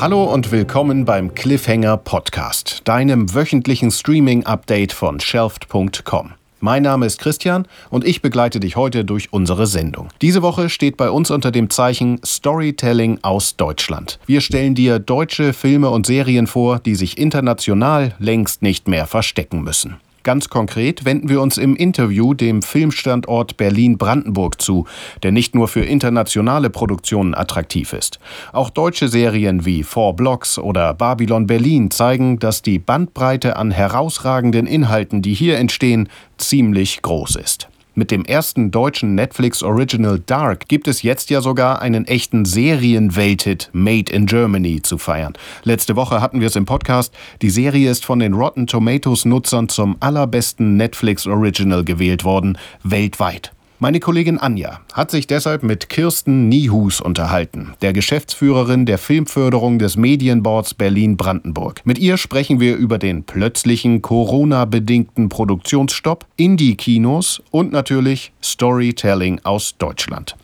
Hallo und willkommen beim Cliffhanger Podcast, deinem wöchentlichen Streaming-Update von Shelft.com. Mein Name ist Christian und ich begleite dich heute durch unsere Sendung. Diese Woche steht bei uns unter dem Zeichen Storytelling aus Deutschland. Wir stellen dir deutsche Filme und Serien vor, die sich international längst nicht mehr verstecken müssen. Ganz konkret wenden wir uns im Interview dem Filmstandort Berlin-Brandenburg zu, der nicht nur für internationale Produktionen attraktiv ist. Auch deutsche Serien wie Four Blocks oder Babylon Berlin zeigen, dass die Bandbreite an herausragenden Inhalten, die hier entstehen, ziemlich groß ist. Mit dem ersten deutschen Netflix Original Dark gibt es jetzt ja sogar einen echten Serienwelthit Made in Germany zu feiern. Letzte Woche hatten wir es im Podcast. Die Serie ist von den Rotten Tomatoes Nutzern zum allerbesten Netflix Original gewählt worden, weltweit. Meine Kollegin Anja hat sich deshalb mit Kirsten Niehus unterhalten, der Geschäftsführerin der Filmförderung des Medienboards Berlin-Brandenburg. Mit ihr sprechen wir über den plötzlichen Corona-bedingten Produktionsstopp, Indie-Kinos und natürlich Storytelling aus Deutschland.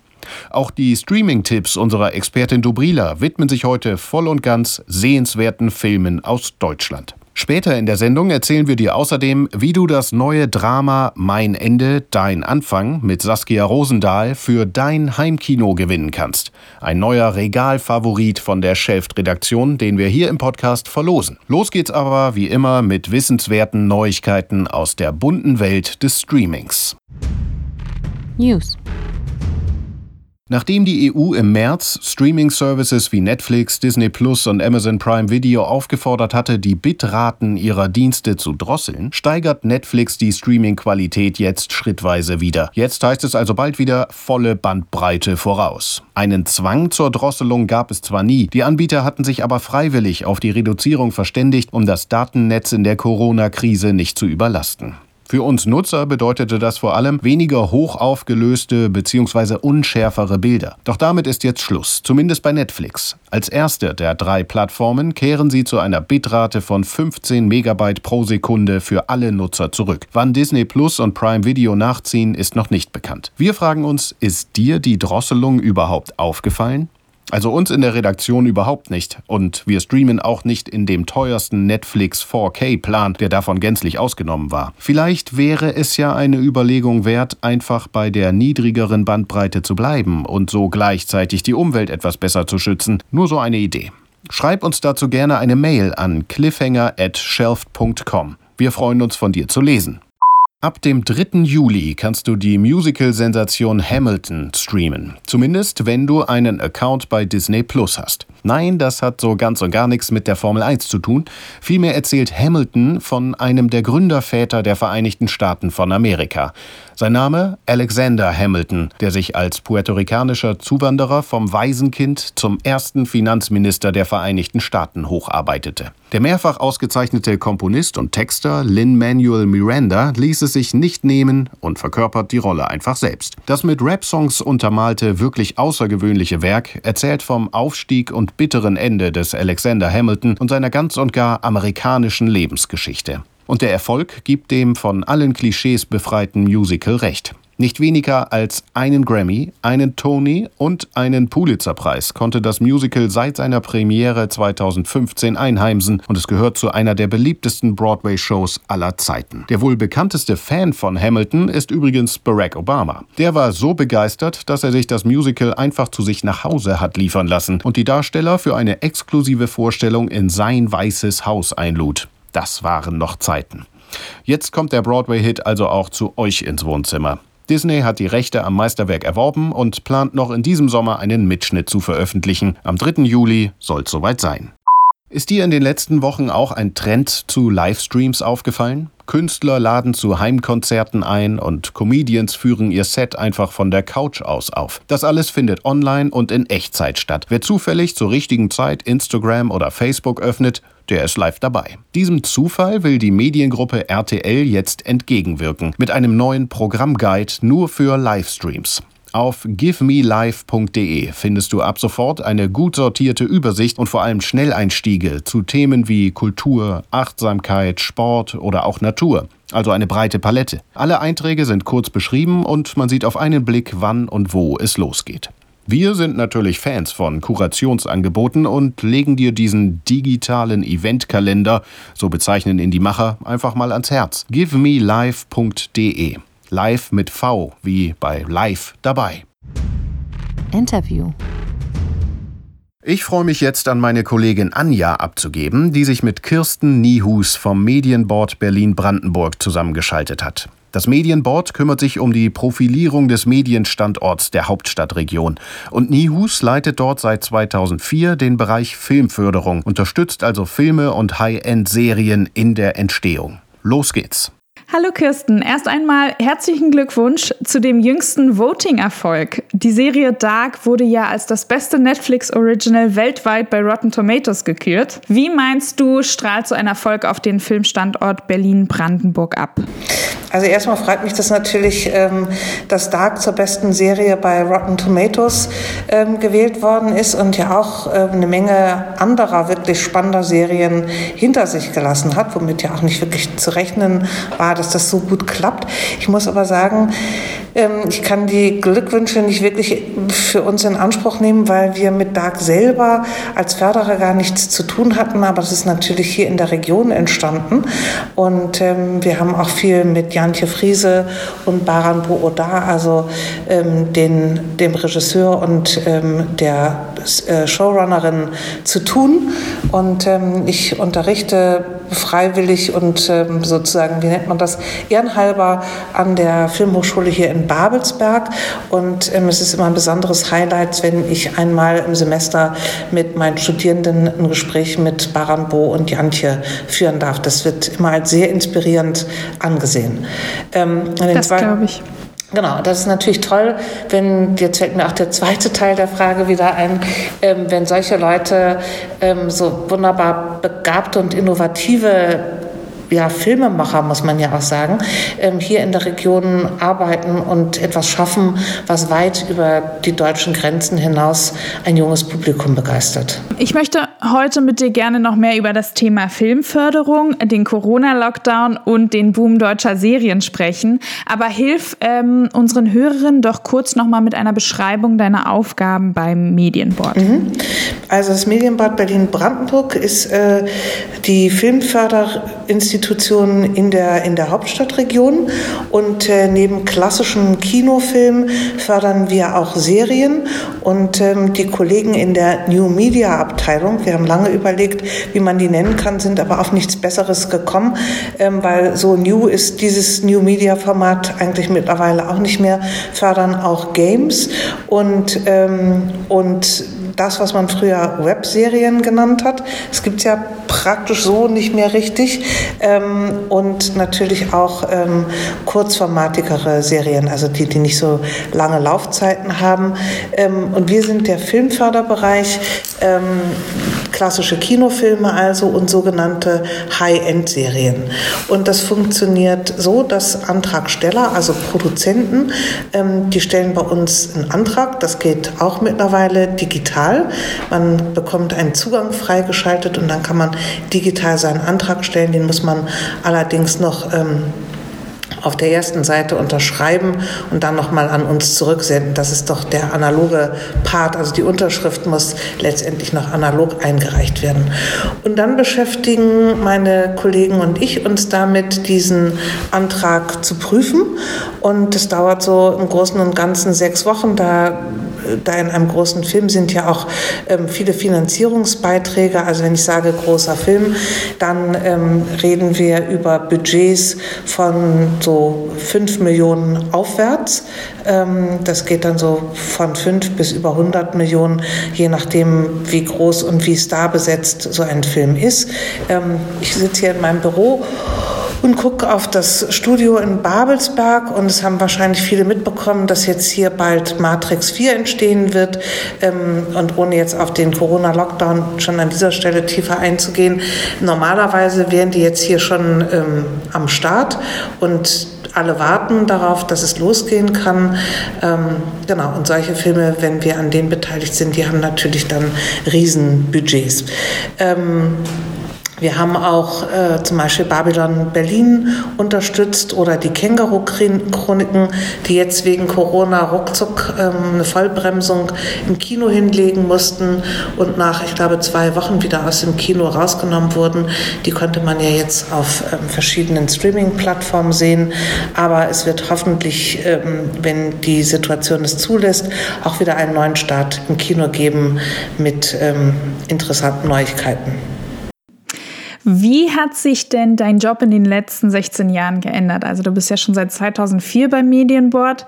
Auch die Streaming-Tipps unserer Expertin Dobrila widmen sich heute voll und ganz sehenswerten Filmen aus Deutschland. Später in der Sendung erzählen wir dir außerdem, wie du das neue Drama Mein Ende, Dein Anfang mit Saskia Rosendahl für dein Heimkino gewinnen kannst. Ein neuer Regalfavorit von der Shelft-Redaktion, den wir hier im Podcast verlosen. Los geht's aber wie immer mit wissenswerten Neuigkeiten aus der bunten Welt des Streamings. News. Nachdem die EU im März Streaming-Services wie Netflix, Disney Plus und Amazon Prime Video aufgefordert hatte, die Bitraten ihrer Dienste zu drosseln, steigert Netflix die Streaming-Qualität jetzt schrittweise wieder. Jetzt heißt es also bald wieder volle Bandbreite voraus. Einen Zwang zur Drosselung gab es zwar nie, die Anbieter hatten sich aber freiwillig auf die Reduzierung verständigt, um das Datennetz in der Corona-Krise nicht zu überlasten. Für uns Nutzer bedeutete das vor allem weniger hoch aufgelöste bzw. unschärfere Bilder. Doch damit ist jetzt Schluss, zumindest bei Netflix. Als erste der drei Plattformen kehren sie zu einer Bitrate von 15 Megabyte pro Sekunde für alle Nutzer zurück. Wann Disney Plus und Prime Video nachziehen, ist noch nicht bekannt. Wir fragen uns, ist dir die Drosselung überhaupt aufgefallen? Also uns in der Redaktion überhaupt nicht. Und wir streamen auch nicht in dem teuersten Netflix 4K-Plan, der davon gänzlich ausgenommen war. Vielleicht wäre es ja eine Überlegung wert, einfach bei der niedrigeren Bandbreite zu bleiben und so gleichzeitig die Umwelt etwas besser zu schützen. Nur so eine Idee. Schreib uns dazu gerne eine Mail an cliffhanger@shelft.com. Wir freuen uns von dir zu lesen. Ab dem 3. Juli kannst du die Musical-Sensation Hamilton streamen. Zumindest, wenn du einen Account bei Disney Plus hast. Nein, das hat so ganz und gar nichts mit der Formel 1 zu tun. Vielmehr erzählt Hamilton von einem der Gründerväter der Vereinigten Staaten von Amerika. Sein Name Alexander Hamilton, der sich als puerto-ricanischer Zuwanderer vom Waisenkind zum ersten Finanzminister der Vereinigten Staaten hocharbeitete. Der mehrfach ausgezeichnete Komponist und Texter Lin-Manuel Miranda ließ es sich nicht nehmen und verkörpert die Rolle einfach selbst. Das mit Rap-Songs untermalte, wirklich außergewöhnliche Werk erzählt vom Aufstieg und bitteren Ende des Alexander Hamilton und seiner ganz und gar amerikanischen Lebensgeschichte. Und der Erfolg gibt dem von allen Klischees befreiten Musical recht. Nicht weniger als einen Grammy, einen Tony und einen Pulitzerpreis konnte das Musical seit seiner Premiere 2015 einheimsen und es gehört zu einer der beliebtesten Broadway-Shows aller Zeiten. Der wohl bekannteste Fan von Hamilton ist übrigens Barack Obama. Der war so begeistert, dass er sich das Musical einfach zu sich nach Hause hat liefern lassen und die Darsteller für eine exklusive Vorstellung in sein weißes Haus einlud. Das waren noch Zeiten. Jetzt kommt der Broadway-Hit also auch zu euch ins Wohnzimmer. Disney hat die Rechte am Meisterwerk erworben und plant noch in diesem Sommer einen Mitschnitt zu veröffentlichen. Am 3. Juli soll es soweit sein. Ist dir in den letzten Wochen auch ein Trend zu Livestreams aufgefallen? Künstler laden zu Heimkonzerten ein und Comedians führen ihr Set einfach von der Couch aus auf. Das alles findet online und in Echtzeit statt. Wer zufällig zur richtigen Zeit Instagram oder Facebook öffnet, der ist live dabei. Diesem Zufall will die Mediengruppe RTL jetzt entgegenwirken mit einem neuen Programmguide nur für Livestreams. Auf givemelive.de findest du ab sofort eine gut sortierte Übersicht und vor allem Schnelleinstiege zu Themen wie Kultur, Achtsamkeit, Sport oder auch Natur. Also eine breite Palette. Alle Einträge sind kurz beschrieben und man sieht auf einen Blick, wann und wo es losgeht. Wir sind natürlich Fans von Kurationsangeboten und legen dir diesen digitalen Eventkalender, so bezeichnen ihn die Macher, einfach mal ans Herz. givemelive.de. Live mit V, wie bei Live dabei. Interview. Ich freue mich jetzt an meine Kollegin Anja abzugeben, die sich mit Kirsten Niehus vom Medienboard Berlin-Brandenburg zusammengeschaltet hat. Das Medienboard kümmert sich um die Profilierung des Medienstandorts der Hauptstadtregion. Und Nihus leitet dort seit 2004 den Bereich Filmförderung, unterstützt also Filme und High-End-Serien in der Entstehung. Los geht's. Hallo Kirsten, erst einmal herzlichen Glückwunsch zu dem jüngsten Voting-Erfolg. Die Serie Dark wurde ja als das beste Netflix-Original weltweit bei Rotten Tomatoes gekürt. Wie meinst du, strahlt so ein Erfolg auf den Filmstandort Berlin-Brandenburg ab? Also erstmal freut mich das natürlich, ähm, dass Dark zur besten Serie bei Rotten Tomatoes ähm, gewählt worden ist und ja auch ähm, eine Menge anderer wirklich spannender Serien hinter sich gelassen hat, womit ja auch nicht wirklich zu rechnen war, dass das so gut klappt. Ich muss aber sagen, ich kann die Glückwünsche nicht wirklich für uns in Anspruch nehmen, weil wir mit Dark selber als Förderer gar nichts zu tun hatten, aber es ist natürlich hier in der Region entstanden und wir haben auch viel mit Jan Antje Friese und Baran Booda, also ähm, den, dem Regisseur und ähm, der äh, Showrunnerin zu tun. Und ähm, ich unterrichte freiwillig und ähm, sozusagen, wie nennt man das, ehrenhalber an der Filmhochschule hier in Babelsberg. Und ähm, es ist immer ein besonderes Highlight, wenn ich einmal im Semester mit meinen Studierenden ein Gespräch mit Baran Bo und Jantje führen darf. Das wird immer als sehr inspirierend angesehen. Ähm, das glaube ich. Genau, das ist natürlich toll, wenn, jetzt fällt mir auch der zweite Teil der Frage wieder ein, ähm, wenn solche Leute ähm, so wunderbar begabte und innovative ja, Filmemacher, muss man ja auch sagen, ähm, hier in der Region arbeiten und etwas schaffen, was weit über die deutschen Grenzen hinaus ein junges Publikum begeistert. Ich möchte heute mit dir gerne noch mehr über das Thema Filmförderung, den Corona-Lockdown und den Boom deutscher Serien sprechen. Aber hilf ähm, unseren Hörerinnen doch kurz noch mal mit einer Beschreibung deiner Aufgaben beim Medienboard. Mhm. Also das Medienboard Berlin-Brandenburg ist äh, die Filmförderinstitution Institutionen in der, in der Hauptstadtregion. Und äh, neben klassischen Kinofilmen fördern wir auch Serien. Und ähm, die Kollegen in der New Media Abteilung, wir haben lange überlegt, wie man die nennen kann, sind aber auf nichts Besseres gekommen, ähm, weil so new ist dieses New Media Format eigentlich mittlerweile auch nicht mehr, fördern auch Games und, ähm, und das, was man früher Webserien genannt hat. Es gibt ja praktisch so nicht mehr richtig. Ähm, und natürlich auch ähm, kurzformatigere Serien, also die, die nicht so lange Laufzeiten haben. Ähm, und wir sind der Filmförderbereich, ähm, klassische Kinofilme also und sogenannte High-End-Serien. Und das funktioniert so, dass Antragsteller, also Produzenten, ähm, die stellen bei uns einen Antrag. Das geht auch mittlerweile digital. Man bekommt einen Zugang freigeschaltet und dann kann man digital seinen Antrag stellen. Den muss man allerdings noch ähm, auf der ersten Seite unterschreiben und dann nochmal an uns zurücksenden. Das ist doch der analoge Part. Also die Unterschrift muss letztendlich noch analog eingereicht werden. Und dann beschäftigen meine Kollegen und ich uns damit, diesen Antrag zu prüfen. Und es dauert so im Großen und Ganzen sechs Wochen. Da da in einem großen Film sind ja auch ähm, viele Finanzierungsbeiträge. Also wenn ich sage großer Film, dann ähm, reden wir über Budgets von so so 5 Millionen aufwärts. Ähm, das geht dann so von 5 bis über 100 Millionen, je nachdem, wie groß und wie star besetzt so ein Film ist. Ähm, ich sitze hier in meinem Büro und gucke auf das Studio in Babelsberg und es haben wahrscheinlich viele mitbekommen, dass jetzt hier bald Matrix 4 entstehen wird ähm, und ohne jetzt auf den Corona-Lockdown schon an dieser Stelle tiefer einzugehen, normalerweise wären die jetzt hier schon ähm, am Start und alle warten darauf, dass es losgehen kann. Ähm, genau, und solche Filme, wenn wir an denen beteiligt sind, die haben natürlich dann Riesenbudgets. Ähm, Wir haben auch äh, zum Beispiel Babylon Berlin unterstützt oder die Känguru-Chroniken, die jetzt wegen Corona ruckzuck ähm, eine Vollbremsung im Kino hinlegen mussten und nach, ich glaube, zwei Wochen wieder aus dem Kino rausgenommen wurden. Die konnte man ja jetzt auf ähm, verschiedenen Streaming-Plattformen sehen. Aber es wird hoffentlich, ähm, wenn die Situation es zulässt, auch wieder einen neuen Start im Kino geben mit ähm, interessanten Neuigkeiten. Wie hat sich denn dein Job in den letzten 16 Jahren geändert? Also du bist ja schon seit 2004 beim Medienboard.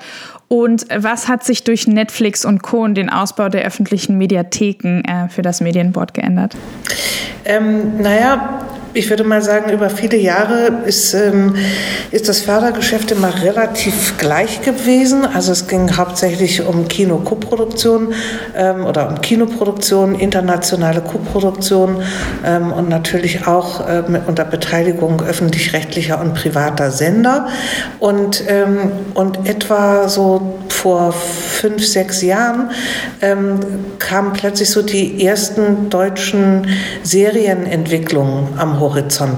Und was hat sich durch Netflix und Co. und den Ausbau der öffentlichen Mediatheken äh, für das Medienboard geändert? Ähm, naja, ich würde mal sagen, über viele Jahre ist, ähm, ist das Fördergeschäft immer relativ gleich gewesen. Also es ging hauptsächlich um Kino-Koproduktion ähm, oder um Kinoproduktion, internationale Koproduktion ähm, und natürlich auch äh, unter Beteiligung öffentlich-rechtlicher und privater Sender. Und, ähm, und etwa so vor fünf, sechs Jahren ähm, kamen plötzlich so die ersten deutschen Serienentwicklungen am Horizont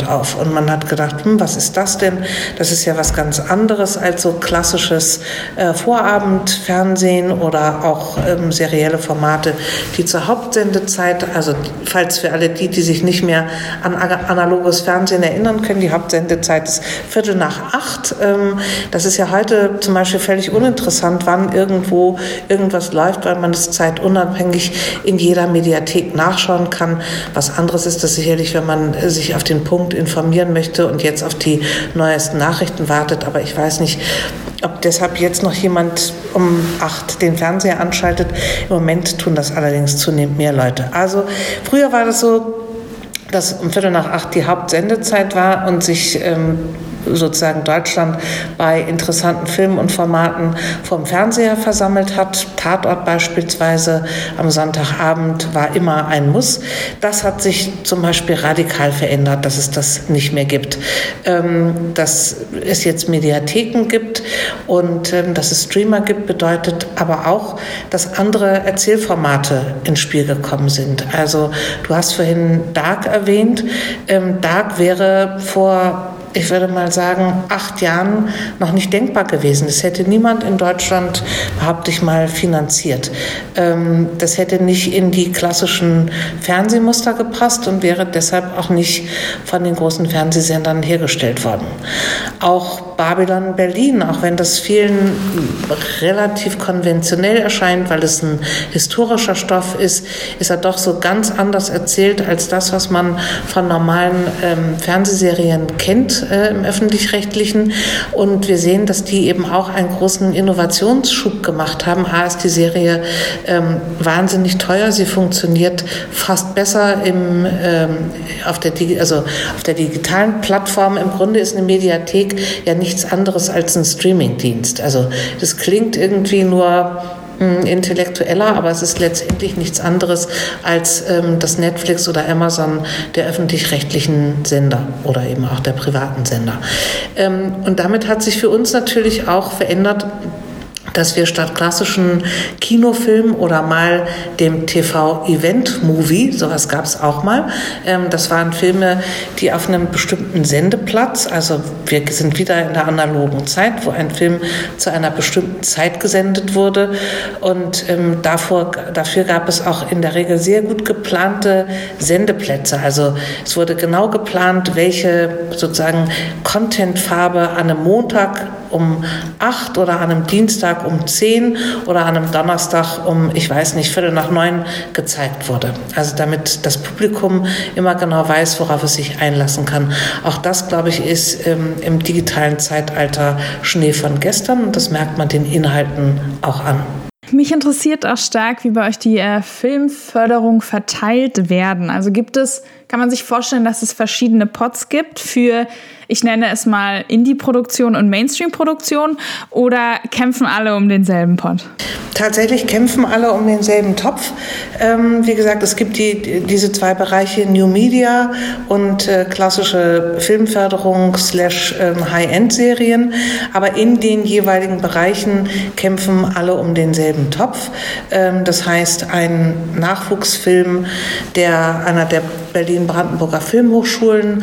auf. Und man hat gedacht, hm, was ist das denn? Das ist ja was ganz anderes als so klassisches äh, Vorabendfernsehen oder auch ähm, serielle Formate, die zur Hauptsendezeit, also falls für alle die, die sich nicht mehr an analoges Fernsehen erinnern können, die Hauptsendezeit ist Viertel nach acht. Ähm, das ist ja heute zum Beispiel völlig uninteressant, wann irgendwo irgendwas läuft, weil man es zeitunabhängig in jeder Mediathek nachschauen kann. Was anderes ist das sicherlich, wenn man sich auf den Punkt informieren möchte und jetzt auf die neuesten Nachrichten wartet. Aber ich weiß nicht, ob deshalb jetzt noch jemand um acht den Fernseher anschaltet. Im Moment tun das allerdings zunehmend mehr Leute. Also früher war das so, dass um Viertel nach acht die Hauptsendezeit war und sich ähm, sozusagen Deutschland bei interessanten Filmen und Formaten vom Fernseher versammelt hat. Tatort beispielsweise am Sonntagabend war immer ein Muss. Das hat sich zum Beispiel radikal verändert, dass es das nicht mehr gibt. Ähm, dass es jetzt Mediatheken gibt und ähm, dass es Streamer gibt, bedeutet aber auch, dass andere Erzählformate ins Spiel gekommen sind. Also du hast vorhin Dark erwähnt. Ähm, Dark wäre vor ich würde mal sagen, acht Jahren noch nicht denkbar gewesen. Das hätte niemand in Deutschland, behaupte ich mal, finanziert. Ähm, das hätte nicht in die klassischen Fernsehmuster gepasst und wäre deshalb auch nicht von den großen Fernsehsendern hergestellt worden. Auch Babylon Berlin, auch wenn das vielen relativ konventionell erscheint, weil es ein historischer Stoff ist, ist er doch so ganz anders erzählt als das, was man von normalen ähm, Fernsehserien kennt äh, im öffentlich-rechtlichen. Und wir sehen, dass die eben auch einen großen Innovationsschub gemacht haben. A ist die Serie ähm, wahnsinnig teuer, sie funktioniert fast besser im, ähm, auf, der, also auf der digitalen Plattform. Im Grunde ist eine Mediathek ja nicht nichts anderes als ein Streamingdienst. Also das klingt irgendwie nur hm, intellektueller, aber es ist letztendlich nichts anderes als ähm, das Netflix oder Amazon der öffentlich-rechtlichen Sender oder eben auch der privaten Sender. Ähm, und damit hat sich für uns natürlich auch verändert, dass wir statt klassischen Kinofilm oder mal dem TV-Event-Movie, sowas gab es auch mal, ähm, das waren Filme, die auf einem bestimmten Sendeplatz, also wir sind wieder in der analogen Zeit, wo ein Film zu einer bestimmten Zeit gesendet wurde und ähm, davor, dafür gab es auch in der Regel sehr gut geplante Sendeplätze. Also es wurde genau geplant, welche sozusagen Contentfarbe an einem Montag um acht oder an einem Dienstag um zehn oder an einem Donnerstag um, ich weiß nicht, Viertel nach neun gezeigt wurde. Also damit das Publikum immer genau weiß, worauf es sich einlassen kann. Auch das, glaube ich, ist ähm, im digitalen Zeitalter Schnee von gestern und das merkt man den Inhalten auch an. Mich interessiert auch stark, wie bei euch die äh, Filmförderung verteilt werden. Also gibt es, kann man sich vorstellen, dass es verschiedene Pots gibt für ich nenne es mal Indie-Produktion und Mainstream-Produktion oder kämpfen alle um denselben Pot? Tatsächlich kämpfen alle um denselben Topf. Ähm, wie gesagt, es gibt die, diese zwei Bereiche New Media und äh, klassische Filmförderung slash ähm, High-End-Serien. Aber in den jeweiligen Bereichen kämpfen alle um denselben Topf. Ähm, das heißt, ein Nachwuchsfilm, der einer der Berlin-Brandenburger Filmhochschulen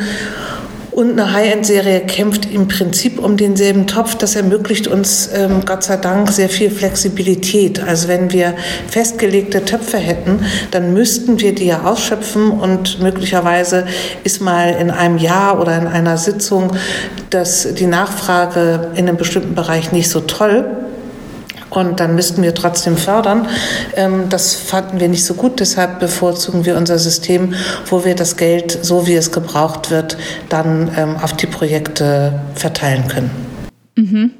und eine High-End-Serie kämpft im Prinzip um denselben Topf. Das ermöglicht uns ähm, Gott sei Dank sehr viel Flexibilität. Also wenn wir festgelegte Töpfe hätten, dann müssten wir die ja ausschöpfen und möglicherweise ist mal in einem Jahr oder in einer Sitzung dass die Nachfrage in einem bestimmten Bereich nicht so toll und dann müssten wir trotzdem fördern. Ähm, das fanden wir nicht so gut, deshalb bevorzugen wir unser System, wo wir das Geld, so wie es gebraucht wird, dann ähm, auf die Projekte verteilen können. Mhm.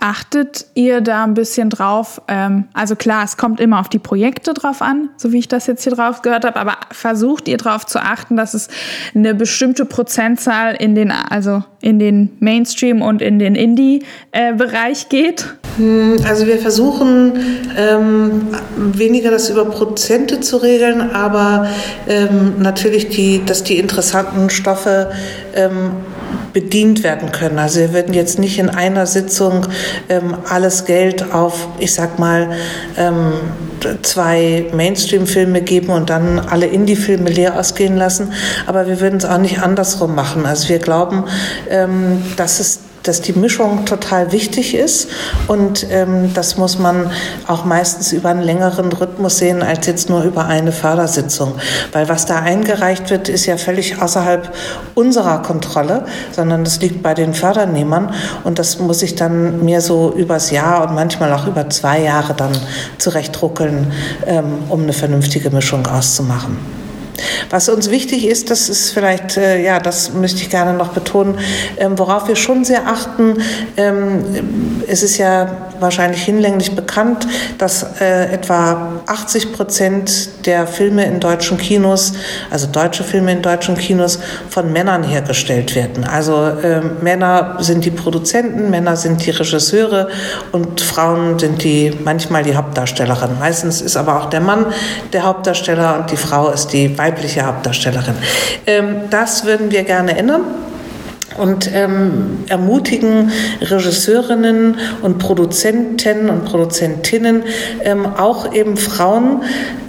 Achtet ihr da ein bisschen drauf? Ähm, also klar, es kommt immer auf die Projekte drauf an, so wie ich das jetzt hier drauf gehört habe, aber versucht ihr darauf zu achten, dass es eine bestimmte Prozentzahl in den, also in den Mainstream und in den Indie-Bereich geht? Hm, also wir versuchen ähm, weniger das über Prozente zu regeln, aber ähm, natürlich, die, dass die interessanten Stoffe ähm, bedient werden können. Also wir würden jetzt nicht in einer Sitzung ähm, alles Geld auf, ich sag mal, ähm, zwei Mainstream-Filme geben und dann alle Indie-Filme leer ausgehen lassen. Aber wir würden es auch nicht andersrum machen. Also wir glauben, ähm, dass es dass die Mischung total wichtig ist und ähm, das muss man auch meistens über einen längeren Rhythmus sehen als jetzt nur über eine Fördersitzung. Weil was da eingereicht wird, ist ja völlig außerhalb unserer Kontrolle, sondern das liegt bei den Fördernehmern und das muss ich dann mir so übers Jahr und manchmal auch über zwei Jahre dann zurechtruckeln, ähm, um eine vernünftige Mischung auszumachen. Was uns wichtig ist, das ist vielleicht, äh, ja, das möchte ich gerne noch betonen, ähm, worauf wir schon sehr achten. Ähm, es ist ja wahrscheinlich hinlänglich bekannt, dass äh, etwa 80 Prozent der Filme in deutschen Kinos, also deutsche Filme in deutschen Kinos, von Männern hergestellt werden. Also äh, Männer sind die Produzenten, Männer sind die Regisseure und Frauen sind die manchmal die Hauptdarstellerin. Meistens ist aber auch der Mann der Hauptdarsteller und die Frau ist die weibliche Hauptdarstellerin. Ähm, das würden wir gerne ändern und ähm, ermutigen Regisseurinnen und Produzenten und Produzentinnen, ähm, auch eben Frauen,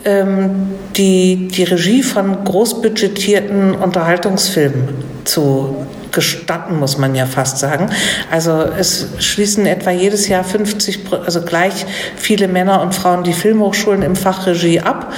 ähm, die die Regie von großbudgetierten Unterhaltungsfilmen zu gestatten, muss man ja fast sagen. Also es schließen etwa jedes Jahr 50, also gleich viele Männer und Frauen die Filmhochschulen im Fach Regie ab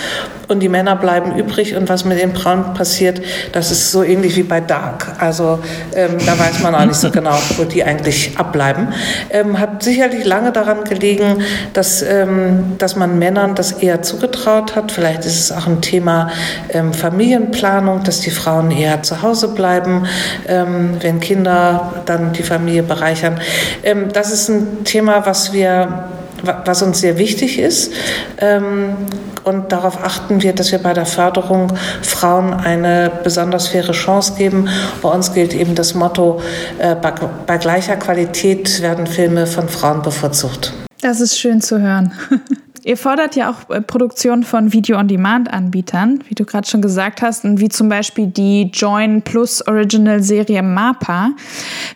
und die Männer bleiben übrig und was mit den Frauen passiert, das ist so ähnlich wie bei Dark. Also ähm, da weiß man auch nicht so genau, wo die eigentlich abbleiben. Ähm, hat sicherlich lange daran gelegen, dass, ähm, dass man Männern das eher zugetraut hat. Vielleicht ist es auch ein Thema ähm, Familienplanung, dass die Frauen eher zu Hause bleiben, ähm, wenn Kinder dann die Familie bereichern. Ähm, das ist ein Thema, was wir was uns sehr wichtig ist. Ähm, und darauf achten wir, dass wir bei der Förderung Frauen eine besonders faire Chance geben. Bei uns gilt eben das Motto, äh, bei gleicher Qualität werden Filme von Frauen bevorzugt. Das ist schön zu hören. Ihr fordert ja auch äh, Produktion von Video-on-Demand-Anbietern, wie du gerade schon gesagt hast, und wie zum Beispiel die Join Plus Original-Serie MAPA.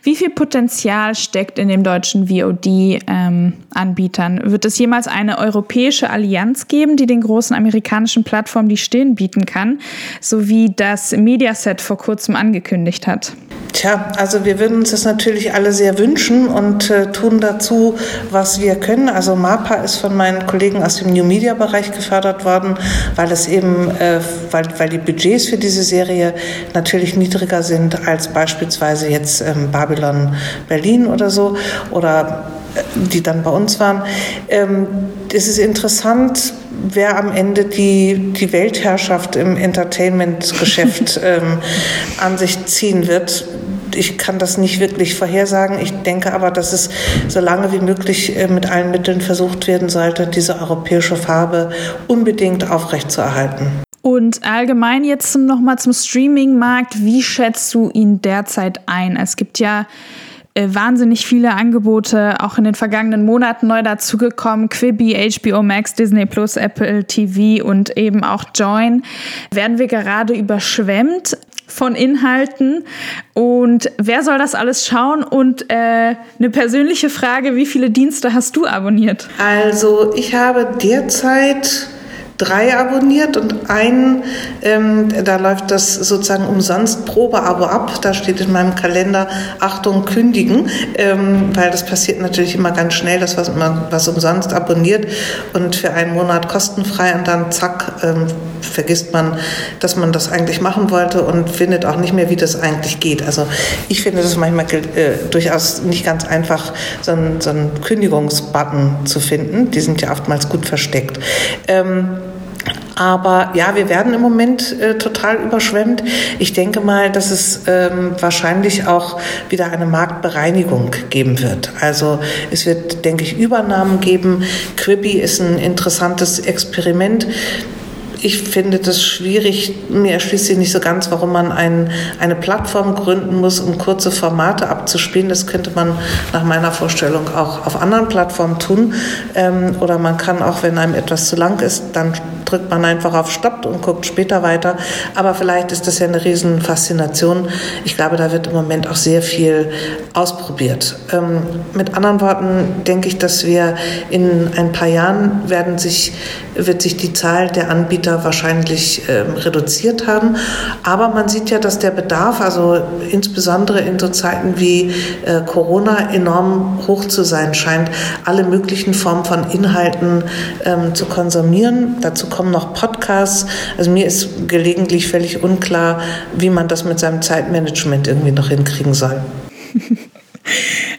Wie viel Potenzial steckt in den deutschen VOD-Anbietern? Ähm, Wird es jemals eine europäische Allianz geben, die den großen amerikanischen Plattformen die Stirn bieten kann, so wie das Mediaset vor kurzem angekündigt hat? Tja, also wir würden uns das natürlich alle sehr wünschen und äh, tun dazu, was wir können. Also MAPA ist von meinen Kollegen aus dem New Media Bereich gefördert worden, weil es eben, äh, weil, weil die Budgets für diese Serie natürlich niedriger sind als beispielsweise jetzt ähm, Babylon Berlin oder so oder äh, die dann bei uns waren. Ähm, es ist interessant, wer am Ende die, die Weltherrschaft im Entertainment-Geschäft ähm, an sich ziehen wird. Ich kann das nicht wirklich vorhersagen. Ich denke aber, dass es so lange wie möglich äh, mit allen Mitteln versucht werden sollte, diese europäische Farbe unbedingt aufrechtzuerhalten. Und allgemein jetzt nochmal zum Streaming-Markt. Wie schätzt du ihn derzeit ein? Es gibt ja äh, wahnsinnig viele Angebote auch in den vergangenen Monaten neu dazugekommen. Quibi, HBO Max, Disney Plus, Apple TV und eben auch Join. Werden wir gerade überschwemmt von Inhalten und wer soll das alles schauen? Und äh, eine persönliche Frage, wie viele Dienste hast du abonniert? Also ich habe derzeit drei abonniert und einen, ähm, da läuft das sozusagen umsonst Probeabo ab. Da steht in meinem Kalender, Achtung, kündigen, ähm, weil das passiert natürlich immer ganz schnell, dass was, man was umsonst abonniert und für einen Monat kostenfrei und dann zack, ähm, vergisst man, dass man das eigentlich machen wollte und findet auch nicht mehr, wie das eigentlich geht. Also ich finde das manchmal äh, durchaus nicht ganz einfach, so einen, so einen Kündigungsbutton zu finden. Die sind ja oftmals gut versteckt. Ähm, aber ja, wir werden im Moment äh, total überschwemmt. Ich denke mal, dass es ähm, wahrscheinlich auch wieder eine Marktbereinigung geben wird. Also es wird, denke ich, Übernahmen geben. Quibi ist ein interessantes Experiment ich finde das schwierig. Mir erschließt sich nicht so ganz, warum man ein, eine Plattform gründen muss, um kurze Formate abzuspielen. Das könnte man nach meiner Vorstellung auch auf anderen Plattformen tun. Ähm, oder man kann auch, wenn einem etwas zu lang ist, dann drückt man einfach auf Stopp und guckt später weiter. Aber vielleicht ist das ja eine riesen Faszination. Ich glaube, da wird im Moment auch sehr viel ausprobiert. Ähm, mit anderen Worten denke ich, dass wir in ein paar Jahren werden sich, wird sich die Zahl der Anbieter wahrscheinlich ähm, reduziert haben. Aber man sieht ja, dass der Bedarf, also insbesondere in so Zeiten wie äh, Corona, enorm hoch zu sein scheint, alle möglichen Formen von Inhalten ähm, zu konsumieren. Dazu kommen noch Podcasts. Also mir ist gelegentlich völlig unklar, wie man das mit seinem Zeitmanagement irgendwie noch hinkriegen soll.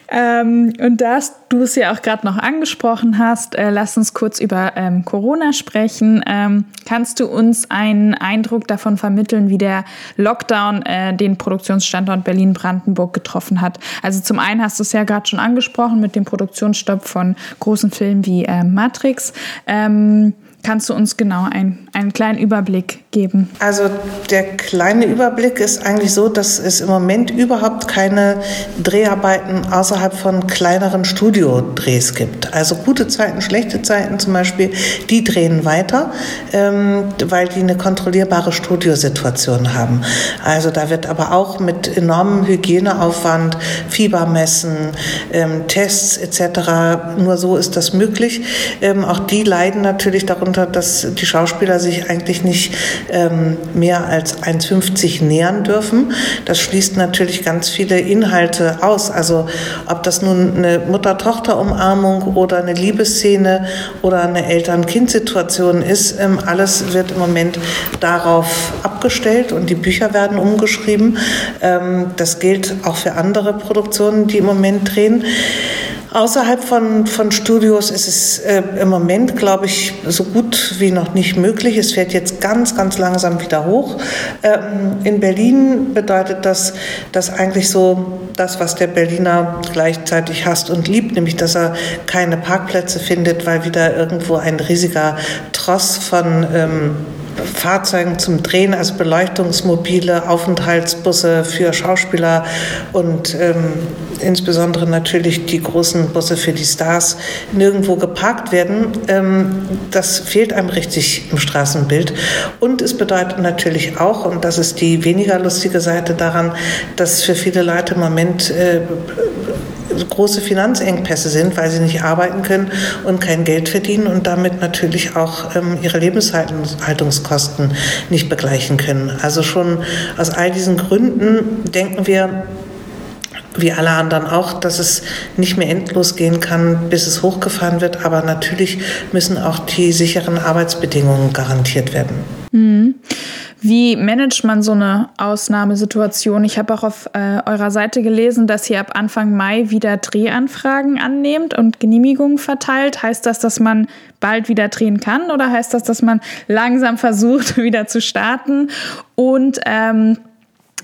ähm, und da du es ja auch gerade noch angesprochen hast, äh, lass uns kurz über ähm, Corona sprechen. Ähm, kannst du uns einen Eindruck davon vermitteln, wie der Lockdown äh, den Produktionsstandort Berlin-Brandenburg getroffen hat? Also zum einen hast du es ja gerade schon angesprochen mit dem Produktionsstopp von großen Filmen wie äh, Matrix. Ähm, Kannst du uns genau ein, einen kleinen Überblick geben? Also der kleine Überblick ist eigentlich so, dass es im Moment überhaupt keine Dreharbeiten außerhalb von kleineren Studiodrehs gibt. Also gute Zeiten, schlechte Zeiten zum Beispiel, die drehen weiter, ähm, weil die eine kontrollierbare Studiosituation haben. Also da wird aber auch mit enormem Hygieneaufwand, Fiebermessen, ähm, Tests etc. Nur so ist das möglich. Ähm, auch die leiden natürlich darunter, hat, dass die Schauspieler sich eigentlich nicht ähm, mehr als 1,50 nähern dürfen. Das schließt natürlich ganz viele Inhalte aus. Also ob das nun eine Mutter-Tochter-Umarmung oder eine Liebesszene oder eine Eltern-Kind-Situation ist, ähm, alles wird im Moment darauf abgestellt und die Bücher werden umgeschrieben. Ähm, das gilt auch für andere Produktionen, die im Moment drehen. Außerhalb von, von Studios ist es äh, im Moment, glaube ich, so gut wie noch nicht möglich. Es fährt jetzt ganz, ganz langsam wieder hoch. Ähm, in Berlin bedeutet das, dass eigentlich so das, was der Berliner gleichzeitig hasst und liebt, nämlich dass er keine Parkplätze findet, weil wieder irgendwo ein riesiger Tross von ähm, Fahrzeugen zum Drehen, also Beleuchtungsmobile, Aufenthaltsbusse für Schauspieler und ähm, insbesondere natürlich die großen Busse für die Stars nirgendwo geparkt werden. Ähm, das fehlt einem richtig im Straßenbild. Und es bedeutet natürlich auch, und das ist die weniger lustige Seite daran, dass für viele Leute im Moment äh, große Finanzengpässe sind, weil sie nicht arbeiten können und kein Geld verdienen und damit natürlich auch ähm, ihre Lebenshaltungskosten nicht begleichen können. Also schon aus all diesen Gründen denken wir, wie alle anderen auch, dass es nicht mehr endlos gehen kann, bis es hochgefahren wird. Aber natürlich müssen auch die sicheren Arbeitsbedingungen garantiert werden. Mhm. Wie managt man so eine Ausnahmesituation? Ich habe auch auf äh, eurer Seite gelesen, dass ihr ab Anfang Mai wieder Drehanfragen annehmt und Genehmigungen verteilt. Heißt das, dass man bald wieder drehen kann oder heißt das, dass man langsam versucht, wieder zu starten? Und ähm,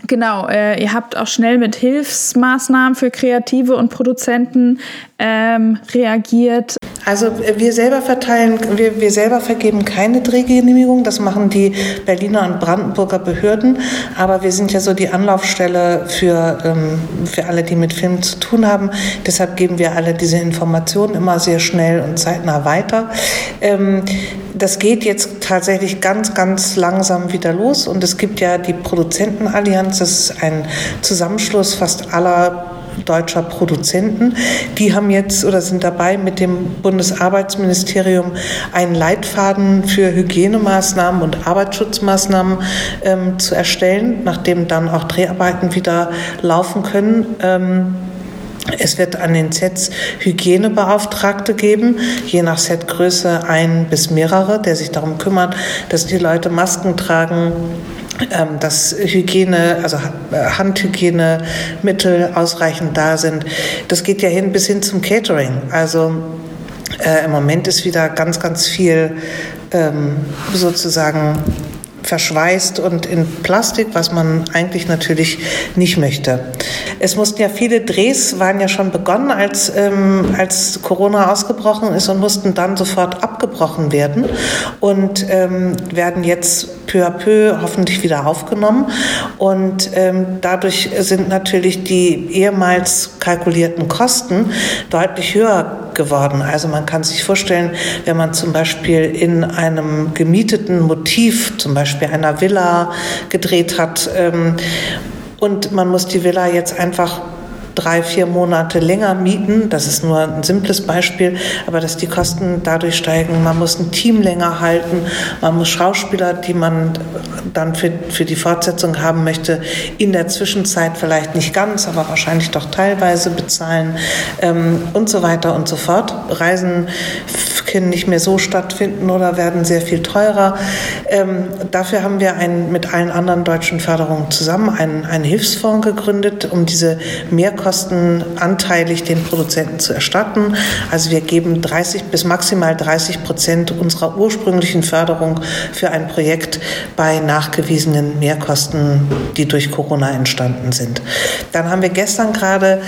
Genau, äh, ihr habt auch schnell mit Hilfsmaßnahmen für Kreative und Produzenten ähm, reagiert. Also äh, wir selber verteilen, wir, wir selber vergeben keine Drehgenehmigung, das machen die Berliner und Brandenburger Behörden, aber wir sind ja so die Anlaufstelle für, ähm, für alle, die mit Filmen zu tun haben. Deshalb geben wir alle diese Informationen immer sehr schnell und zeitnah weiter. Ähm, das geht jetzt tatsächlich ganz, ganz langsam wieder los und es gibt ja die Produzentenallianz, das ist ein Zusammenschluss fast aller deutscher Produzenten. Die haben jetzt oder sind dabei, mit dem Bundesarbeitsministerium einen Leitfaden für Hygienemaßnahmen und Arbeitsschutzmaßnahmen ähm, zu erstellen, nachdem dann auch Dreharbeiten wieder laufen können. Ähm, es wird an den Sets Hygienebeauftragte geben, je nach Setgröße ein bis mehrere, der sich darum kümmern, dass die Leute Masken tragen, ähm, dass Hygiene, also Handhygienemittel ausreichend da sind. Das geht ja hin bis hin zum Catering. Also äh, im Moment ist wieder ganz, ganz viel ähm, sozusagen verschweißt und in Plastik, was man eigentlich natürlich nicht möchte. Es mussten ja viele Drehs, waren ja schon begonnen, als, ähm, als Corona ausgebrochen ist und mussten dann sofort abgebrochen werden und ähm, werden jetzt peu à peu hoffentlich wieder aufgenommen. Und ähm, dadurch sind natürlich die ehemals kalkulierten Kosten deutlich höher geworden. Also man kann sich vorstellen, wenn man zum Beispiel in einem gemieteten Motiv, zum Beispiel einer Villa, gedreht hat ähm, und man muss die Villa jetzt einfach drei, vier Monate länger mieten. Das ist nur ein simples Beispiel, aber dass die Kosten dadurch steigen. Man muss ein Team länger halten, man muss Schauspieler, die man dann für, für die Fortsetzung haben möchte, in der Zwischenzeit vielleicht nicht ganz, aber wahrscheinlich doch teilweise bezahlen ähm, und so weiter und so fort. Reisen können nicht mehr so stattfinden oder werden sehr viel teurer. Ähm, dafür haben wir ein, mit allen anderen deutschen Förderungen zusammen einen, einen Hilfsfonds gegründet, um diese Mehrkosten anteilig den Produzenten zu erstatten. Also wir geben 30 bis maximal 30 Prozent unserer ursprünglichen Förderung für ein Projekt bei nachgewiesenen Mehrkosten, die durch Corona entstanden sind. Dann haben wir gestern gerade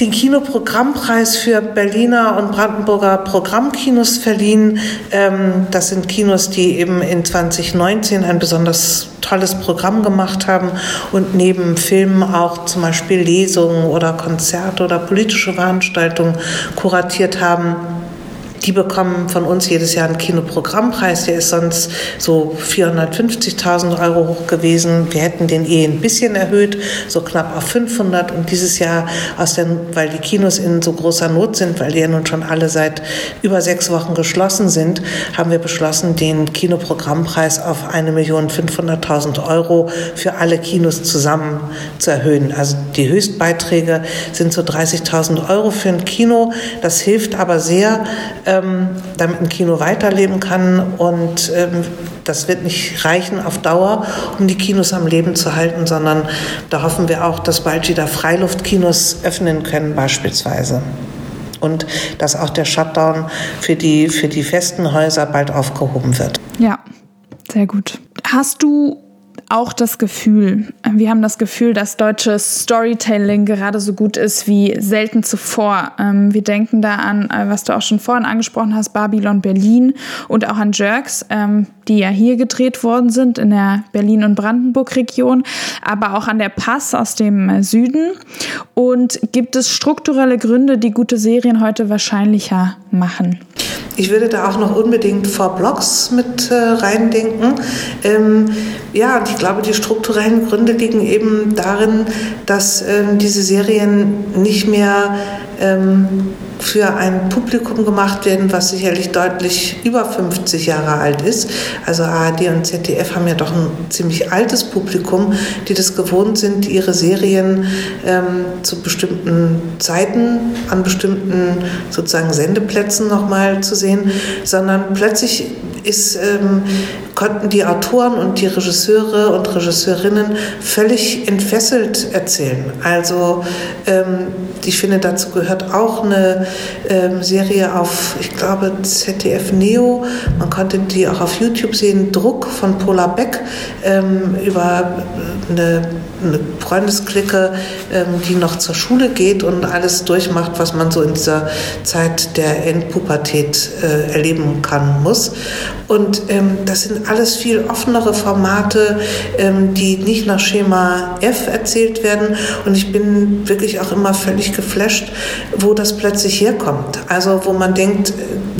den Kinoprogrammpreis für Berliner und Brandenburger Programmkinos verliehen. Ähm, das sind Kinos, die eben in 2019 ein besonders tolles Programm gemacht haben und neben Filmen auch zum Beispiel Lesungen oder Konzerte oder politische Veranstaltungen kuratiert haben. Die bekommen von uns jedes Jahr einen Kinoprogrammpreis. Der ist sonst so 450.000 Euro hoch gewesen. Wir hätten den eh ein bisschen erhöht, so knapp auf 500. Und dieses Jahr, aus den, weil die Kinos in so großer Not sind, weil die ja nun schon alle seit über sechs Wochen geschlossen sind, haben wir beschlossen, den Kinoprogrammpreis auf 1.500.000 Euro für alle Kinos zusammen zu erhöhen. Also die Höchstbeiträge sind so 30.000 Euro für ein Kino. Das hilft aber sehr, ähm, damit ein Kino weiterleben kann. Und ähm, das wird nicht reichen auf Dauer, um die Kinos am Leben zu halten, sondern da hoffen wir auch, dass bald wieder Freiluftkinos öffnen können beispielsweise. Und dass auch der Shutdown für die, für die festen Häuser bald aufgehoben wird. Ja, sehr gut. Hast du auch das Gefühl, wir haben das Gefühl, dass deutsches Storytelling gerade so gut ist wie selten zuvor. Ähm, wir denken da an, äh, was du auch schon vorhin angesprochen hast, Babylon Berlin und auch an Jerks, ähm, die ja hier gedreht worden sind in der Berlin- und Brandenburg-Region, aber auch an der Pass aus dem äh, Süden. Und gibt es strukturelle Gründe, die gute Serien heute wahrscheinlicher machen? Ich würde da auch noch unbedingt vor Blogs mit äh, reindenken. Ähm, ja, ich glaube, die strukturellen Gründe liegen eben darin, dass ähm, diese Serien nicht mehr ähm, für ein Publikum gemacht werden, was sicherlich deutlich über 50 Jahre alt ist. Also ARD und ZDF haben ja doch ein ziemlich altes Publikum, die das gewohnt sind, ihre Serien ähm, zu bestimmten Zeiten an bestimmten sozusagen Sendeplätzen nochmal zu sehen, sondern plötzlich ist, ähm, konnten die Autoren und die Regisseure und Regisseurinnen völlig entfesselt erzählen. Also ähm, ich finde, dazu gehört auch eine ähm, Serie auf, ich glaube, ZDF Neo. Man konnte die auch auf YouTube sehen, Druck von Paula Beck ähm, über eine eine Freundesklicke, ähm, die noch zur Schule geht und alles durchmacht, was man so in dieser Zeit der Endpubertät äh, erleben kann, muss. Und ähm, das sind alles viel offenere Formate, ähm, die nicht nach Schema F erzählt werden. Und ich bin wirklich auch immer völlig geflasht, wo das plötzlich herkommt. Also wo man denkt,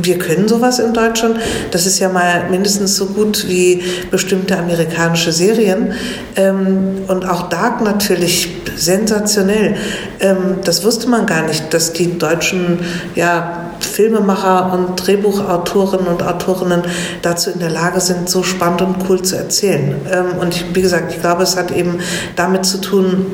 wir können sowas in Deutschland. Das ist ja mal mindestens so gut wie bestimmte amerikanische Serien. Und auch Dark natürlich sensationell. Ähm, das wusste man gar nicht, dass die deutschen ja, Filmemacher und Drehbuchautorinnen und Autorinnen dazu in der Lage sind, so spannend und cool zu erzählen. Ähm, und ich, wie gesagt, ich glaube, es hat eben damit zu tun,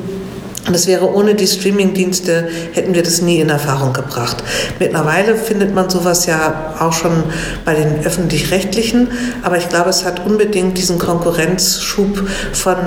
und das wäre ohne die Streamingdienste, hätten wir das nie in Erfahrung gebracht. Mittlerweile findet man sowas ja auch schon bei den öffentlich-rechtlichen, aber ich glaube, es hat unbedingt diesen Konkurrenzschub von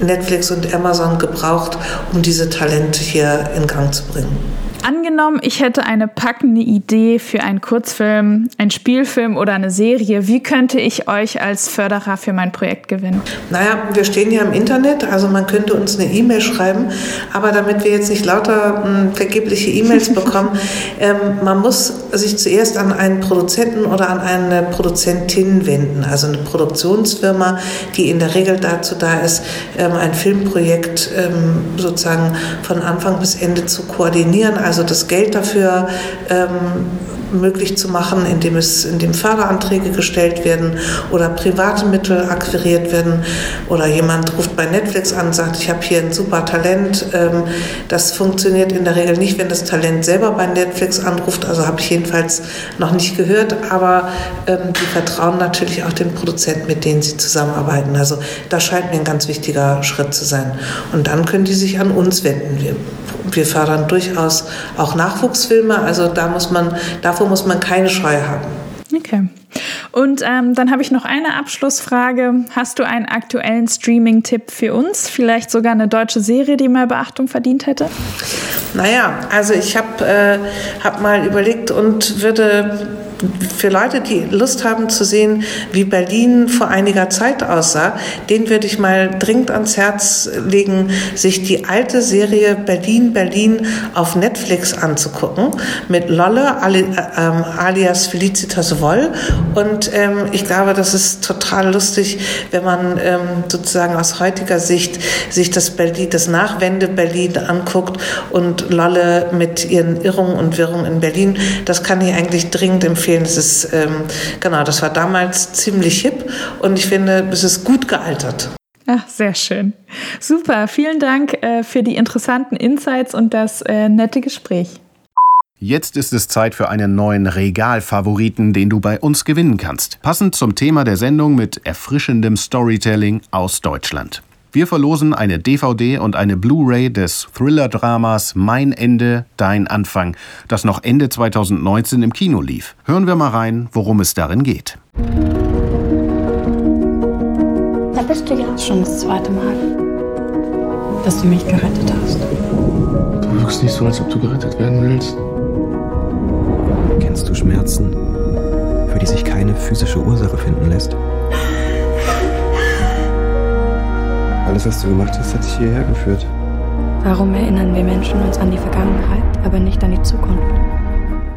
Netflix und Amazon gebraucht, um diese Talente hier in Gang zu bringen. Angenommen, ich hätte eine packende Idee für einen Kurzfilm, einen Spielfilm oder eine Serie. Wie könnte ich euch als Förderer für mein Projekt gewinnen? Naja, wir stehen ja im Internet, also man könnte uns eine E-Mail schreiben, aber damit wir jetzt nicht lauter mh, hm, vergebliche E-Mails bekommen, ähm, man muss sich zuerst an einen Produzenten oder an eine Produzentin wenden, also eine Produktionsfirma, die in der Regel dazu da ist, ähm, ein Filmprojekt ähm, sozusagen von Anfang bis Ende zu koordinieren. Also also das Geld dafür ähm, möglich zu machen, indem es, indem Förderanträge gestellt werden oder private Mittel akquiriert werden oder jemand ruft bei Netflix an und sagt, ich habe hier ein super Talent. Ähm, das funktioniert in der Regel nicht, wenn das Talent selber bei Netflix anruft. Also habe ich jedenfalls noch nicht gehört, aber ähm, die vertrauen natürlich auch den Produzenten, mit denen sie zusammenarbeiten. Also das scheint mir ein ganz wichtiger Schritt zu sein. Und dann können die sich an uns wenden. Wir, wir fördern durchaus auch Nachwuchsfilme. Also da muss man, davon davor muss man keine Scheu haben. Okay. Und ähm, dann habe ich noch eine Abschlussfrage. Hast du einen aktuellen Streaming-Tipp für uns? Vielleicht sogar eine deutsche Serie, die mehr Beachtung verdient hätte? Naja, also ich habe äh, hab mal überlegt und würde für Leute, die Lust haben zu sehen, wie Berlin vor einiger Zeit aussah, den würde ich mal dringend ans Herz legen, sich die alte Serie Berlin, Berlin auf Netflix anzugucken mit Lolle ähm, alias Felicitas Woll. Und ähm, ich glaube, das ist total lustig, wenn man ähm, sozusagen aus heutiger Sicht sich das Berlin, das Nachwende Berlin anguckt und Lolle mit ihren Irrungen und Wirrungen in Berlin. Das kann ich eigentlich dringend empfehlen empfehlen. Es ist, ähm, genau, das war damals ziemlich hip und ich finde, es ist gut gealtert. Ach, sehr schön. Super, vielen Dank äh, für die interessanten Insights und das äh, nette Gespräch. Jetzt ist es Zeit für einen neuen Regalfavoriten, den du bei uns gewinnen kannst. Passend zum Thema der Sendung mit erfrischendem Storytelling aus Deutschland. Wir verlosen eine DVD und eine Blu-ray des Thriller-Dramas Mein Ende, Dein Anfang, das noch Ende 2019 im Kino lief. Hören wir mal rein, worum es darin geht. Da bist du ja schon das zweite Mal, dass du mich gerettet hast. Du wirkst nicht so, als ob du gerettet werden willst. Kennst du Schmerzen, für die sich keine physische Ursache finden lässt? Alles, was du gemacht hast, hat dich hierher geführt. Warum erinnern wir Menschen uns an die Vergangenheit, aber nicht an die Zukunft?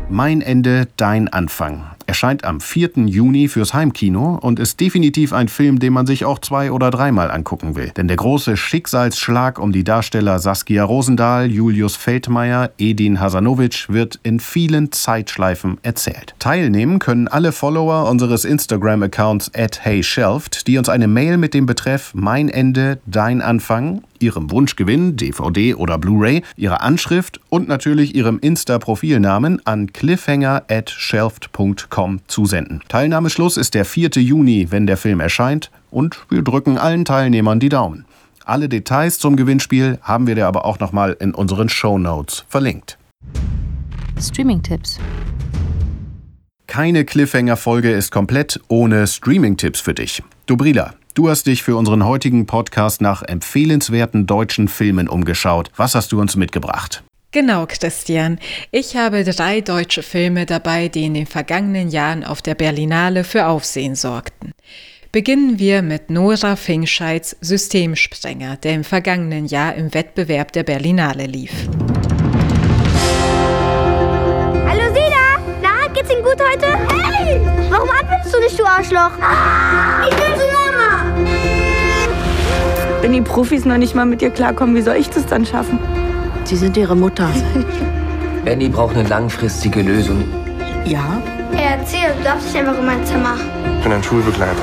Mein Ende, dein Anfang erscheint am 4. Juni fürs Heimkino und ist definitiv ein Film, den man sich auch zwei- oder dreimal angucken will. Denn der große Schicksalsschlag um die Darsteller Saskia Rosendahl, Julius Feldmeier, Edin Hasanovic wird in vielen Zeitschleifen erzählt. Teilnehmen können alle Follower unseres Instagram-Accounts at heyshelft, die uns eine Mail mit dem Betreff Mein Ende, dein Anfang Ihrem Wunschgewinn, DVD oder Blu-ray, Ihrer Anschrift und natürlich Ihrem Insta-Profilnamen an cliffhanger@shelft.com zusenden. Teilnahmeschluss ist der 4. Juni, wenn der Film erscheint, und wir drücken allen Teilnehmern die Daumen. Alle Details zum Gewinnspiel haben wir dir aber auch nochmal in unseren Show Notes verlinkt. Streaming-Tipps Keine Cliffhanger-Folge ist komplett ohne Streaming-Tipps für dich. Dobrila, du hast dich für unseren heutigen Podcast nach empfehlenswerten deutschen Filmen umgeschaut. Was hast du uns mitgebracht? Genau, Christian. Ich habe drei deutsche Filme dabei, die in den vergangenen Jahren auf der Berlinale für Aufsehen sorgten. Beginnen wir mit Nora Fingscheids Systemsprenger, der im vergangenen Jahr im Wettbewerb der Berlinale lief. Geht's Ihnen gut heute? Hey! Warum antwortest du nicht, du Arschloch? Ich will Mama! Wenn die Profis noch nicht mal mit dir klarkommen, wie soll ich das dann schaffen? Sie sind ihre Mutter. Benny braucht eine langfristige Lösung. Ja? Er erzählt, du darfst nicht einfach in mein Zimmer. Ich bin ein Schulbegleiter.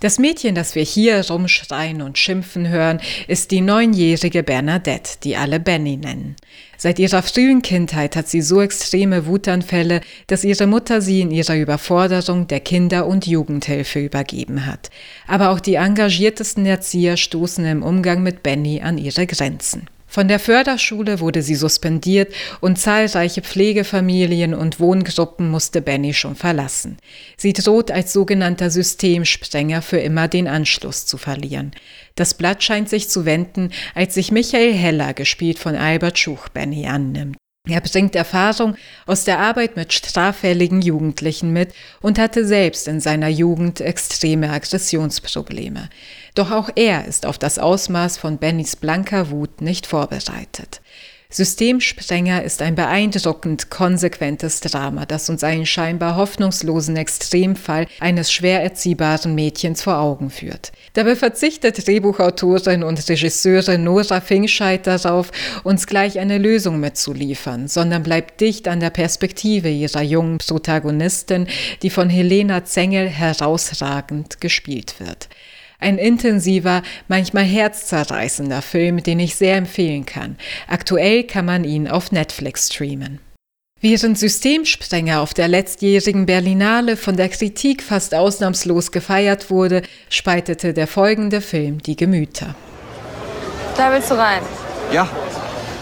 Das Mädchen, das wir hier rumschreien und schimpfen hören, ist die neunjährige Bernadette, die alle Benny nennen. Seit ihrer frühen Kindheit hat sie so extreme Wutanfälle, dass ihre Mutter sie in ihrer Überforderung der Kinder- und Jugendhilfe übergeben hat. Aber auch die engagiertesten Erzieher stoßen im Umgang mit Benny an ihre Grenzen. Von der Förderschule wurde sie suspendiert und zahlreiche Pflegefamilien und Wohngruppen musste Benny schon verlassen. Sie droht als sogenannter Systemsprenger für immer den Anschluss zu verlieren. Das Blatt scheint sich zu wenden, als sich Michael Heller, gespielt von Albert Schuch, Benny annimmt. Er bringt Erfahrung aus der Arbeit mit straffälligen Jugendlichen mit und hatte selbst in seiner Jugend extreme Aggressionsprobleme. Doch auch er ist auf das Ausmaß von Bennys blanker Wut nicht vorbereitet. Systemsprenger ist ein beeindruckend konsequentes Drama, das uns einen scheinbar hoffnungslosen Extremfall eines schwer erziehbaren Mädchens vor Augen führt. Dabei verzichtet Drehbuchautorin und Regisseurin Nora Fingscheid darauf, uns gleich eine Lösung mitzuliefern, sondern bleibt dicht an der Perspektive ihrer jungen Protagonistin, die von Helena Zengel herausragend gespielt wird. Ein intensiver, manchmal herzzerreißender Film, den ich sehr empfehlen kann. Aktuell kann man ihn auf Netflix streamen. Während Systemsprenger auf der letztjährigen Berlinale von der Kritik fast ausnahmslos gefeiert wurde, spaltete der folgende Film die Gemüter. Da willst du rein? Ja.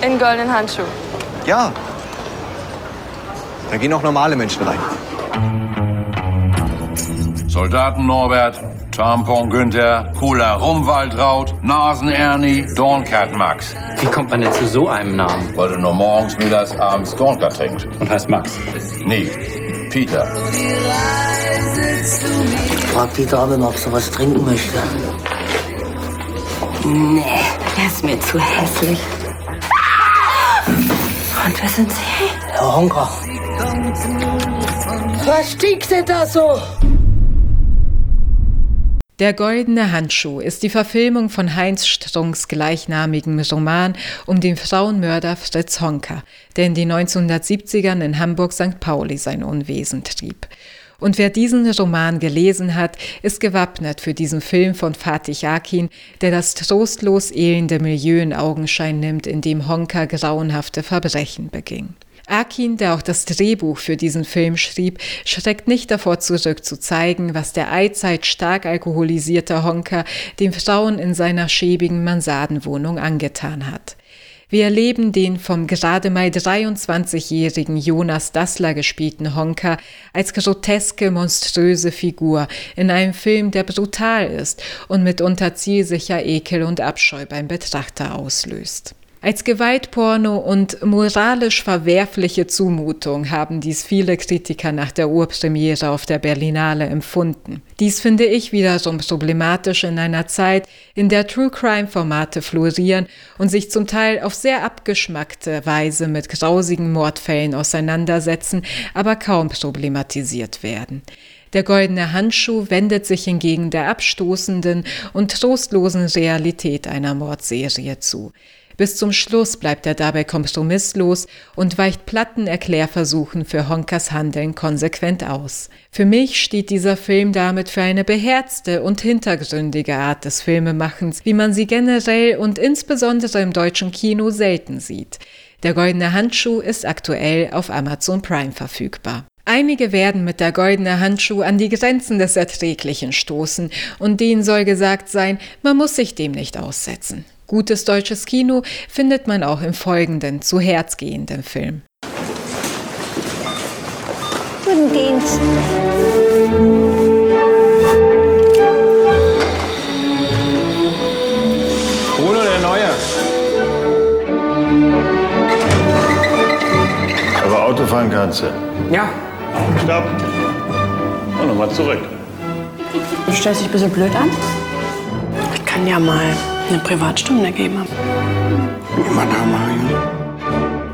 In goldenen Handschuh. Ja. Da gehen auch normale Menschen rein. Soldaten Norbert, Tampon Günther, Cola Rumwaldraut, Nasen Ernie, Dornkat Max. Wie kommt man denn zu so einem Namen? Weil du nur morgens, mittags, abends Dornkat trinkst. Und heißt Max? Nee, Peter. Frag die Dame, ob sie was trinken möchte. Nee, der ist mir zu hässlich. Und wer sind Sie? Herr Honker. Was stinkt denn da so? Der goldene Handschuh ist die Verfilmung von Heinz Strunks gleichnamigem Roman um den Frauenmörder Fritz Honka, der in den 1970ern in Hamburg-St. Pauli sein Unwesen trieb. Und wer diesen Roman gelesen hat, ist gewappnet für diesen Film von Fatih Akin, der das trostlos elende Milieu in Augenschein nimmt, in dem Honka grauenhafte Verbrechen beging. Akin, der auch das Drehbuch für diesen Film schrieb, schreckt nicht davor zurück zu zeigen, was der allzeit stark alkoholisierte Honker den Frauen in seiner schäbigen Mansardenwohnung angetan hat. Wir erleben den vom gerade mal 23-jährigen Jonas Dassler gespielten Honker als groteske, monströse Figur in einem Film, der brutal ist und mitunter zielsicher Ekel und Abscheu beim Betrachter auslöst. Als Gewaltporno und moralisch verwerfliche Zumutung haben dies viele Kritiker nach der Urpremiere auf der Berlinale empfunden. Dies finde ich wiederum problematisch in einer Zeit, in der True Crime Formate florieren und sich zum Teil auf sehr abgeschmackte Weise mit grausigen Mordfällen auseinandersetzen, aber kaum problematisiert werden. Der goldene Handschuh wendet sich hingegen der abstoßenden und trostlosen Realität einer Mordserie zu. Bis zum Schluss bleibt er dabei kompromisslos und weicht platten Erklärversuchen für Honkers Handeln konsequent aus. Für mich steht dieser Film damit für eine beherzte und hintergründige Art des Filmemachens, wie man sie generell und insbesondere im deutschen Kino selten sieht. Der goldene Handschuh ist aktuell auf Amazon Prime verfügbar. Einige werden mit der goldene Handschuh an die Grenzen des Erträglichen stoßen, und denen soll gesagt sein, man muss sich dem nicht aussetzen. Gutes deutsches Kino findet man auch im folgenden zu Herz gehenden Film. Frühdienst. Bruno, der Neue. Aber Auto fahren kannst du. Ja. Stopp. Und nochmal zurück. Du stellst dich ein bisschen blöd an? Ich kann ja mal eine Privatstunde geben. Immer da, Marion.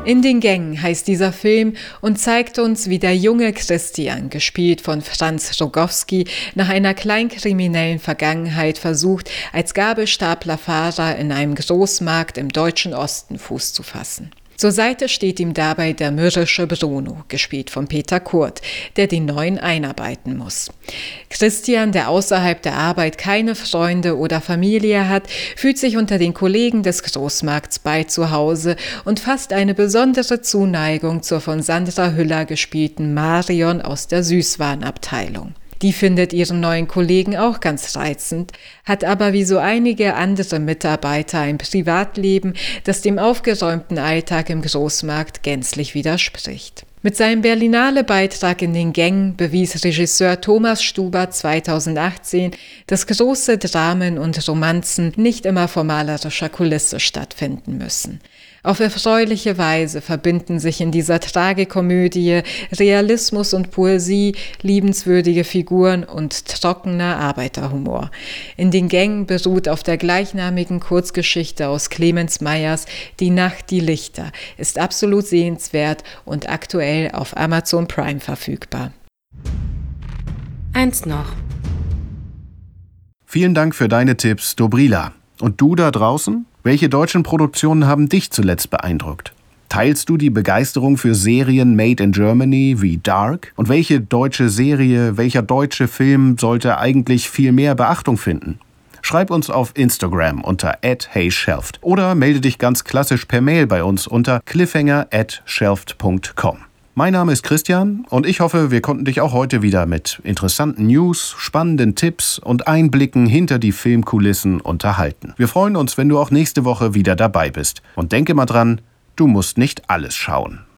In den Gängen heißt dieser Film und zeigt uns, wie der junge Christian, gespielt von Franz Rogowski, nach einer kleinkriminellen Vergangenheit versucht, als Gabelstaplerfahrer in einem Großmarkt im deutschen Osten Fuß zu fassen. Zur Seite steht ihm dabei der mürrische Bruno, gespielt von Peter Kurt, der die Neuen einarbeiten muss. Christian, der außerhalb der Arbeit keine Freunde oder Familie hat, fühlt sich unter den Kollegen des Großmarkts bei zu Hause und fasst eine besondere Zuneigung zur von Sandra Hüller gespielten Marion aus der Süßwarenabteilung. Die findet ihren neuen Kollegen auch ganz reizend, hat aber wie so einige andere Mitarbeiter ein Privatleben, das dem aufgeräumten Alltag im Großmarkt gänzlich widerspricht. Mit seinem Berlinale-Beitrag in den Gängen bewies Regisseur Thomas Stuber 2018, dass große Dramen und Romanzen nicht immer vor malerischer Kulisse stattfinden müssen. Auf erfreuliche Weise verbinden sich in dieser Tragikomödie Realismus und Poesie, liebenswürdige Figuren und trockener Arbeiterhumor. In den Gängen beruht auf der gleichnamigen Kurzgeschichte aus Clemens Meyers Die Nacht, die Lichter, ist absolut sehenswert und aktuell auf Amazon Prime verfügbar. Eins noch. Vielen Dank für deine Tipps, Dobrila. Und du da draußen? Welche deutschen Produktionen haben dich zuletzt beeindruckt? Teilst du die Begeisterung für Serien Made in Germany wie Dark? Und welche deutsche Serie, welcher deutsche Film sollte eigentlich viel mehr Beachtung finden? Schreib uns auf Instagram unter @heyshelft oder melde dich ganz klassisch per Mail bei uns unter cliffhanger@shelft.com. Mein Name ist Christian und ich hoffe, wir konnten dich auch heute wieder mit interessanten News, spannenden Tipps und Einblicken hinter die Filmkulissen unterhalten. Wir freuen uns, wenn du auch nächste Woche wieder dabei bist. Und denke mal dran, du musst nicht alles schauen.